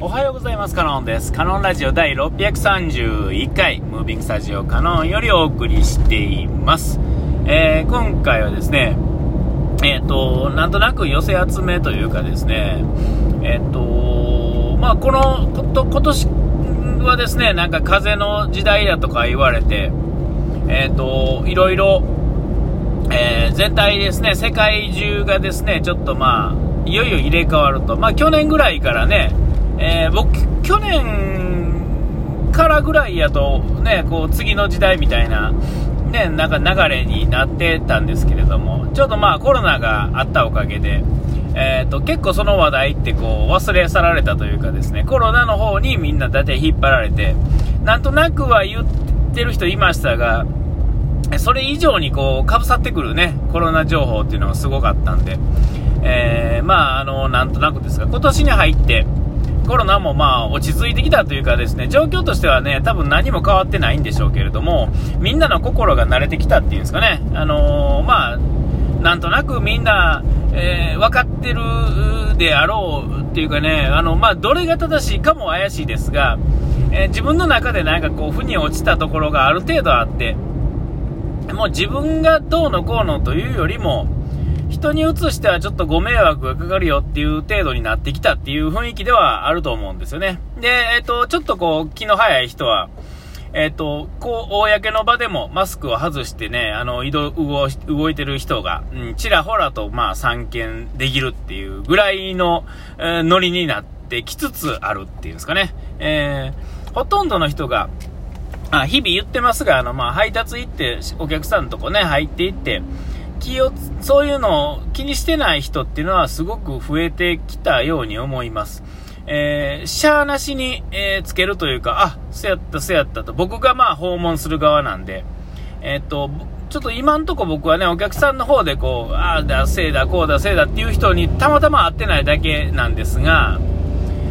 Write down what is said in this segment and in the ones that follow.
おはようございます。カノンです。カノンラジオ第631回、ムービングスタジオカノンよりお送りしています。えー、今回はですね、えっ、ー、と、なんとなく寄せ集めというかですね、えっ、ー、と、まあ、この、こと、今年はですね、なんか風の時代だとか言われて、えっ、と、いろいろ、え全体ですね、世界中がですね、ちょっとまあ、いよいよ入れ替わると。まあ、去年ぐらいからね、えー、僕、去年からぐらいやと、ね、こう、次の時代みたいな、ね、なんか流れになってたんですけれども、ちょっとまあコロナがあったおかげで、えーと、結構その話題ってこう忘れ去られたというかですね、コロナの方にみんな大体引っ張られて、なんとなくは言ってる人いましたが、それ以上にこう、かぶさってくるね、コロナ情報っていうのがすごかったんで、えー、まあ、あの、なんとなくですが、今年に入って、コロナもまあ落ち着いてきたというかですね、状況としてはね、多分何も変わってないんでしょうけれども、みんなの心が慣れてきたっていうんですかね、あのー、まあ、なんとなくみんな、えー、分かってるであろうっていうかね、あの、まあ、どれが正しいかも怪しいですが、えー、自分の中でなんかこう、負に落ちたところがある程度あって、もう自分がどうのこうのというよりも、人に移してはちょっとご迷惑がかかるよっていう程度になってきたっていう雰囲気ではあると思うんですよね。で、えっ、ー、と、ちょっとこう、気の早い人は、えっ、ー、と、こう、公の場でもマスクを外してね、あの、移動、動いてる人が、うん、ちらほらと、まあ、参見できるっていうぐらいの、えー、ノリになってきつつあるっていうんですかね。えー、ほとんどの人が、あ、日々言ってますが、あの、まあ、配達行って、お客さんのとこね、入っていって、気を、そういうのを気にしてない人っていうのはすごく増えてきたように思います。えー、シャーなしに、えー、つけるというか、あ、そうやった、そうやったと、僕がまあ訪問する側なんで、えー、っと、ちょっと今んとこ僕はね、お客さんの方でこう、ああだ、せいだ、こうだ、せいだっていう人にたまたま会ってないだけなんですが、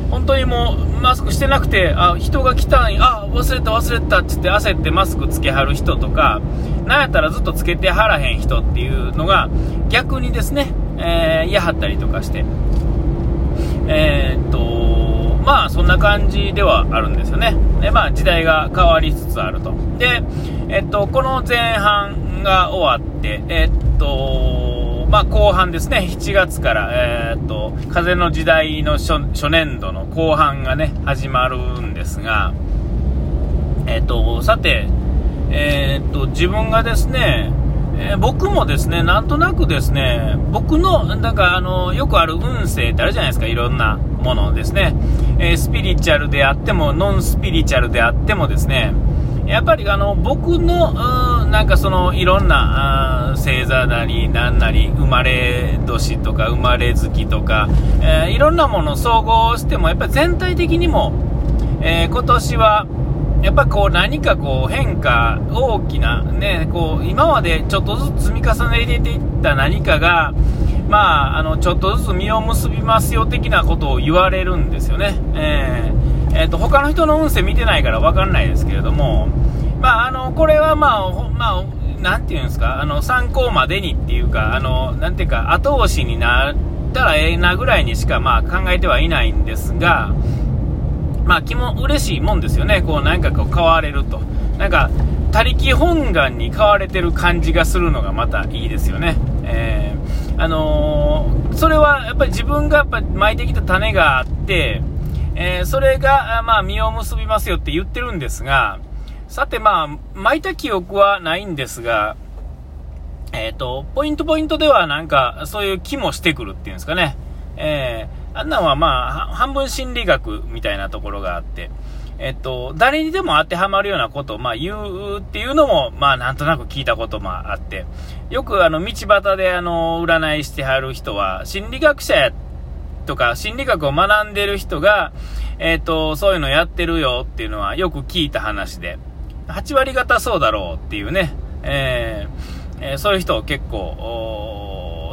本当にもうマスクしてなくて、あ、人が来たんや、あ、忘れた忘れたって言って焦ってマスクつけはる人とか、なんやったらずっとつけてはらへん人っていうのが逆にですね、えー、嫌はったりとかして、えー、っと、まあそんな感じではあるんですよね。で、まあ時代が変わりつつあると。で、えっと、この前半が終わって、えっと、まあ後半ですね、7月から、えー、っと、風の時代の初年度の後半がね、始まるんですが、えっと、さて、えー、っと、自分がですね、えー、僕もですね、なんとなくですね、僕の、なんかあの、よくある運勢ってあるじゃないですか、いろんなものですね。えー、スピリチュアルであっても、ノンスピリチュアルであってもですね、やっぱりあの、僕の、なんかその、いろんな、星座なり、ななり、生まれ年とか、生まれ月とか、えー、いろんなものを総合しても、やっぱり全体的にも、え今年は、やっぱこう何かこう変化、大きなね、こう今までちょっとずつ積み重ねていった何かが、まあ、あの、ちょっとずつ実を結びますよ的なことを言われるんですよね。えー、えー、と、他の人の運勢見てないからわかんないですけれども、まあ、あの、これはまあ、まあ、なんていうんですか、あの、参考までにっていうか、あの、なんていうか、後押しになったらええなぐらいにしかまあ考えてはいないんですが、まあ気も嬉しいもんですよね。こうなんかこう変われると。なんか、他力本願に変われてる感じがするのがまたいいですよね。えー、あのー、それはやっぱり自分がやっぱ巻いてきた種があって、えー、それが、まあ、実を結びますよって言ってるんですが、さてまあ、巻いた記憶はないんですが、えっ、と、ポイントポイントではなんか、そういう気もしてくるっていうんですかね。えー、あんなんはまあ、半分心理学みたいなところがあって、えっと、誰にでも当てはまるようなことを、まあ、言うっていうのも、まあ、なんとなく聞いたこともあって、よく、あの、道端で、あの、占いしてはる人は、心理学者、とか、心理学を学んでる人が、えっと、そういうのやってるよっていうのはよく聞いた話で、8割方そうだろうっていうね、えー、えー、そういう人結構、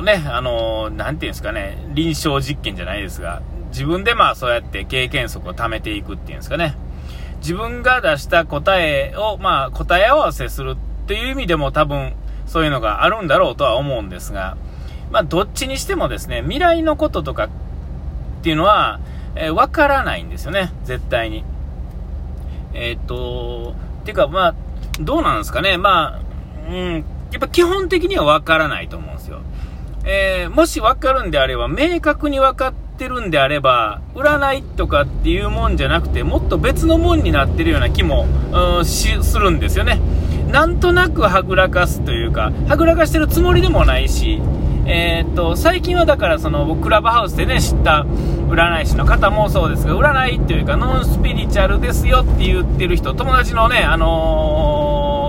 ね、あのー、なんていうんですかね、臨床実験じゃないですが、自分でまあそうやって経験則を貯めていくっていうんですかね。自分が出した答えを、まあ答え合わせするっていう意味でも多分そういうのがあるんだろうとは思うんですが、まあどっちにしてもですね、未来のこととかっていうのは、えー、わからないんですよね、絶対に。えー、っと、っていうか、まあ、どうなんですかね、まあ、うん、やっぱ基本的にはわからないと思うんですよ。えー、もしわかるんであれば、明確に分かってるんであれば、占いとかっていうもんじゃなくて、もっと別のもんになってるような気も、うん、するんですよね。なんとなくはぐらかすというか、はぐらかしてるつもりでもないし、えー、っと、最近はだからその、クラブハウスでね、知った占い師の方もそうですが、占いっていうか、ノンスピリチュアルですよって言ってる人、友達のね、あのー、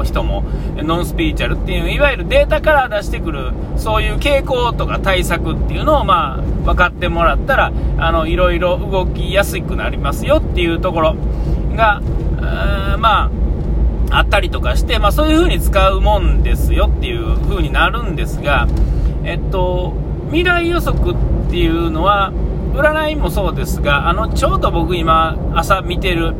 人も、ノンスピリチュアルっていう、いわゆるデータから出してくる、そういう傾向とか対策っていうのを、まあ、分かってもらったら、あの、いろいろ動きやすくなりますよっていうところが、まあ、あったりとかして、まあ、そういう風に使うもんですよっていう風になるんですが、えっと、未来予測っていうのは、占いもそうですが、あの、ちょうど僕今、朝見てる、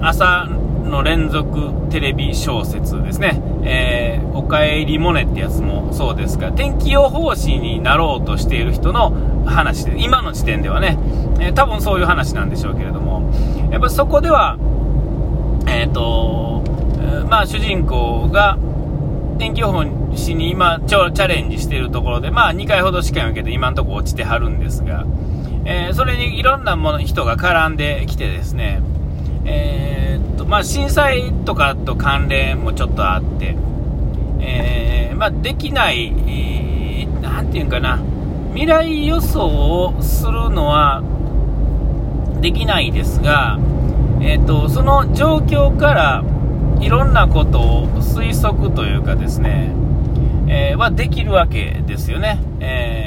朝の連続テレビ小説ですね、えー、おかえりモネってやつもそうですが、天気予報士になろうとしている人の話で、今の時点ではね、えー、多分そういう話なんでしょうけれども、やっぱそこでは、えっ、ー、と、まあ主人公が、天気予報士に今チャレンジしているところで、まあ2回ほど試験を受けて今のところ落ちてはるんですが、え、それにいろんなもの人が絡んできてですね、えー、っと、まあ震災とかと関連もちょっとあって、えー、まあできない、えー、なんていうかな、未来予想をするのはできないですが、えーとその状況からいろんなことを推測というかですね、えー、はできるわけですよね。えー、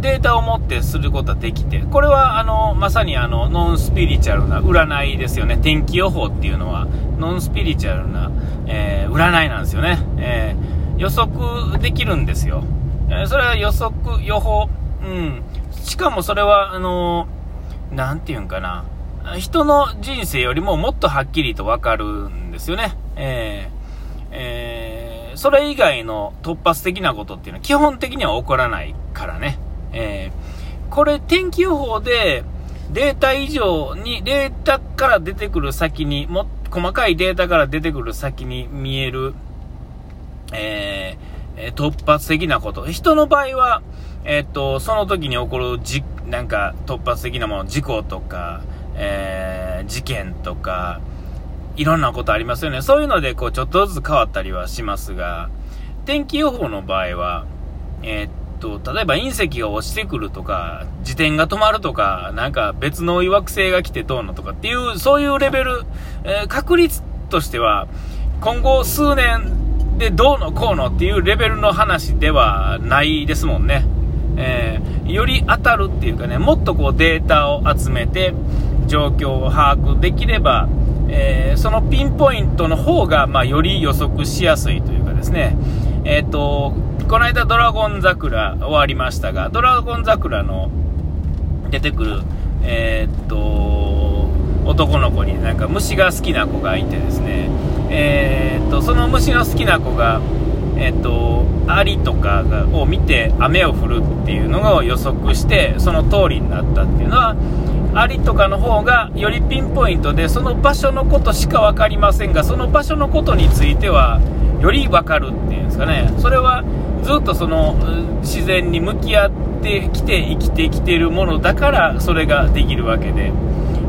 データを持ってすることはできて、これはあのまさにあのノンスピリチュアルな占いですよね。天気予報っていうのはノンスピリチュアルな、えー、占いなんですよね。え予測できるんですよ。えそれは予測、予報、うん。しかもそれは、あのー、て言うんかな。人の人生よりももっとはっきりとわかるんですよね。えー、えー、それ以外の突発的なことっていうのは基本的には起こらないからね。えー、これ天気予報でデータ以上に、データから出てくる先に、も細かいデータから出てくる先に見える、えー、突発的なこと。人の場合は、えっと、その時に起こるじ、なんか突発的なもの、事故とか、えー、事件とか、いろんなことありますよね。そういうので、こう、ちょっとずつ変わったりはしますが、天気予報の場合は、えー、っと、例えば隕石が落ちてくるとか、自転が止まるとか、なんか別の曰く星が来てどうのとかっていう、そういうレベル、えー、確率としては、今後数年でどうのこうのっていうレベルの話ではないですもんね。えー、より当たるっていうかね、もっとこうデータを集めて、状況を把握できれば、えー、そのピンポイントの方が、まあ、より予測しやすいというかですね、えっ、ー、と、この間ドラゴン桜終わりましたが、ドラゴン桜の出てくる、えっ、と、男の子になんか虫が好きな子がいてですね、えっと、その虫の好きな子が、えっと、アリとかを見て雨を降るっていうのを予測してその通りになったっていうのはアリとかの方がよりピンポイントでその場所のことしか分かりませんがその場所のことについてはより分かるっていうんですかね。それはずっとその自然に向き合ってきて生きてきてるものだからそれができるわけで、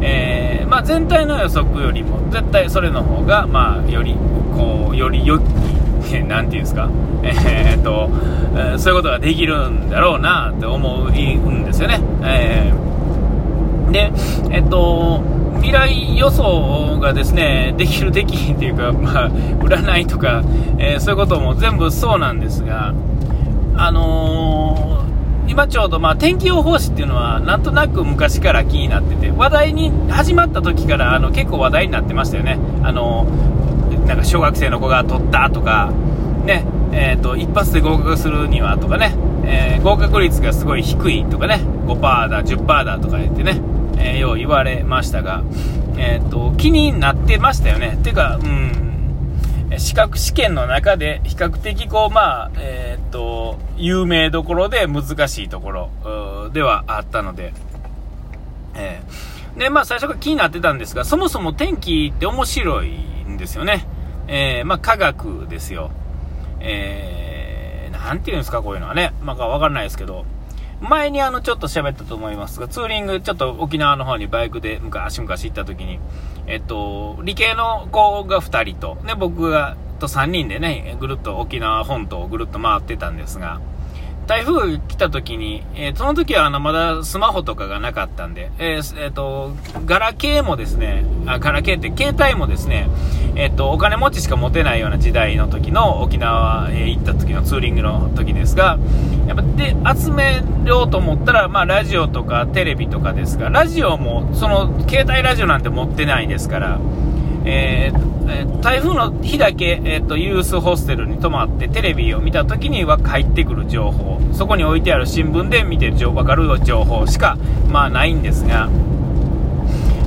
えー、まあ、全体の予測よりも絶対それの方が、まあ、よりこうより良き 何て言うんですか、えー、っと、そういうことができるんだろうなって思うんですよね。えーで、えっと、未来予想がですね、できる、できひんっていうか、まあ、占いとか、えー、そういうことも全部そうなんですが、あのー、今ちょうど、まあ、天気予報士っていうのは、なんとなく昔から気になってて、話題に、始まった時から、あの、結構話題になってましたよね。あのー、なんか小学生の子が取ったとか、ね、えっ、と、一発で合格するにはとかね、え合格率がすごい低いとかね、5%だ、10%だとか言ってね、えー、よう言われましたが、えーと、気になってましたよね。ていうか、うん、資格試験の中で比較的こう、まあ、えっ、ー、と、有名どころで難しいところではあったので、えー、で、まあ最初から気になってたんですが、そもそも天気って面白いんですよね。えー、まあ科学ですよ。えー、なんていうんですか、こういうのはね。まあわかんないですけど。前にあの、ちょっと喋ったと思いますが、ツーリング、ちょっと沖縄の方にバイクで昔々行った時に、えっと、理系の子が2人と、ね、僕が、と3人でね、ぐるっと沖縄本島をぐるっと回ってたんですが、台風来た時に、えー、その時はあのまだスマホとかがなかったんで、えーえーと、ガラケーもですね、あガラケーって携帯もですね、えーと、お金持ちしか持てないような時代の時の沖縄へ行った時のツーリングの時ですが、やっぱで集めようと思ったら、まあ、ラジオとかテレビとかですが、ラジオもその携帯ラジオなんて持ってないですから、えー、台風の日だけ、えーと、ユースホステルに泊まってテレビを見た時には入ってくる情報そこに置いてある新聞で見てる分かる情報しか、まあ、ないんですが、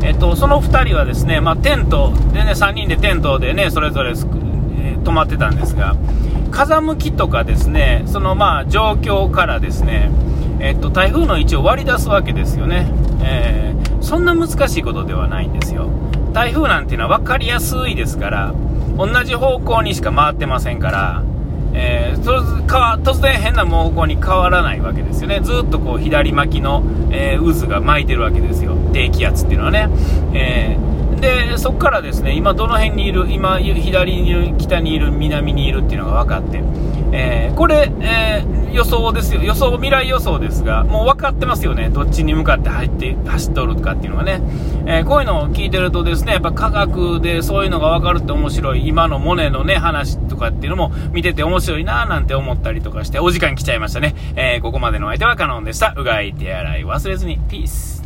えーと、その2人はですね、まあ、テントでね3人でテントでねそれぞれ、えー、泊まってたんですが風向きとかですねそのまあ状況からですね、えーと台風の位置を割り出すわけですよね、えー、そんな難しいことではないんですよ台風なんていうのは分かりやすいですから、同じ方向にしか回ってませんから、えー、突然変な方向に変わらないわけですよね。ずっとこう左巻きの、えー、渦が巻いてるわけですよ。低気圧っていうのはね。えー、で、そこからですね、今どの辺にいる、今左にいる、北にいる、南にいるっていうのが分かって、えー、これ、えー、予想ですよ。予想、未来予想ですが、もう分かってますよね。どっちに向かって入って、走っとるかっていうのはね。え、こういうのを聞いてるとですね、やっぱ科学でそういうのが分かるって面白い。今のモネのね、話とかっていうのも見てて面白いなぁなんて思ったりとかして、お時間来ちゃいましたね。えここまでの相手はカノンでした。うがい手洗い忘れずに。ピース。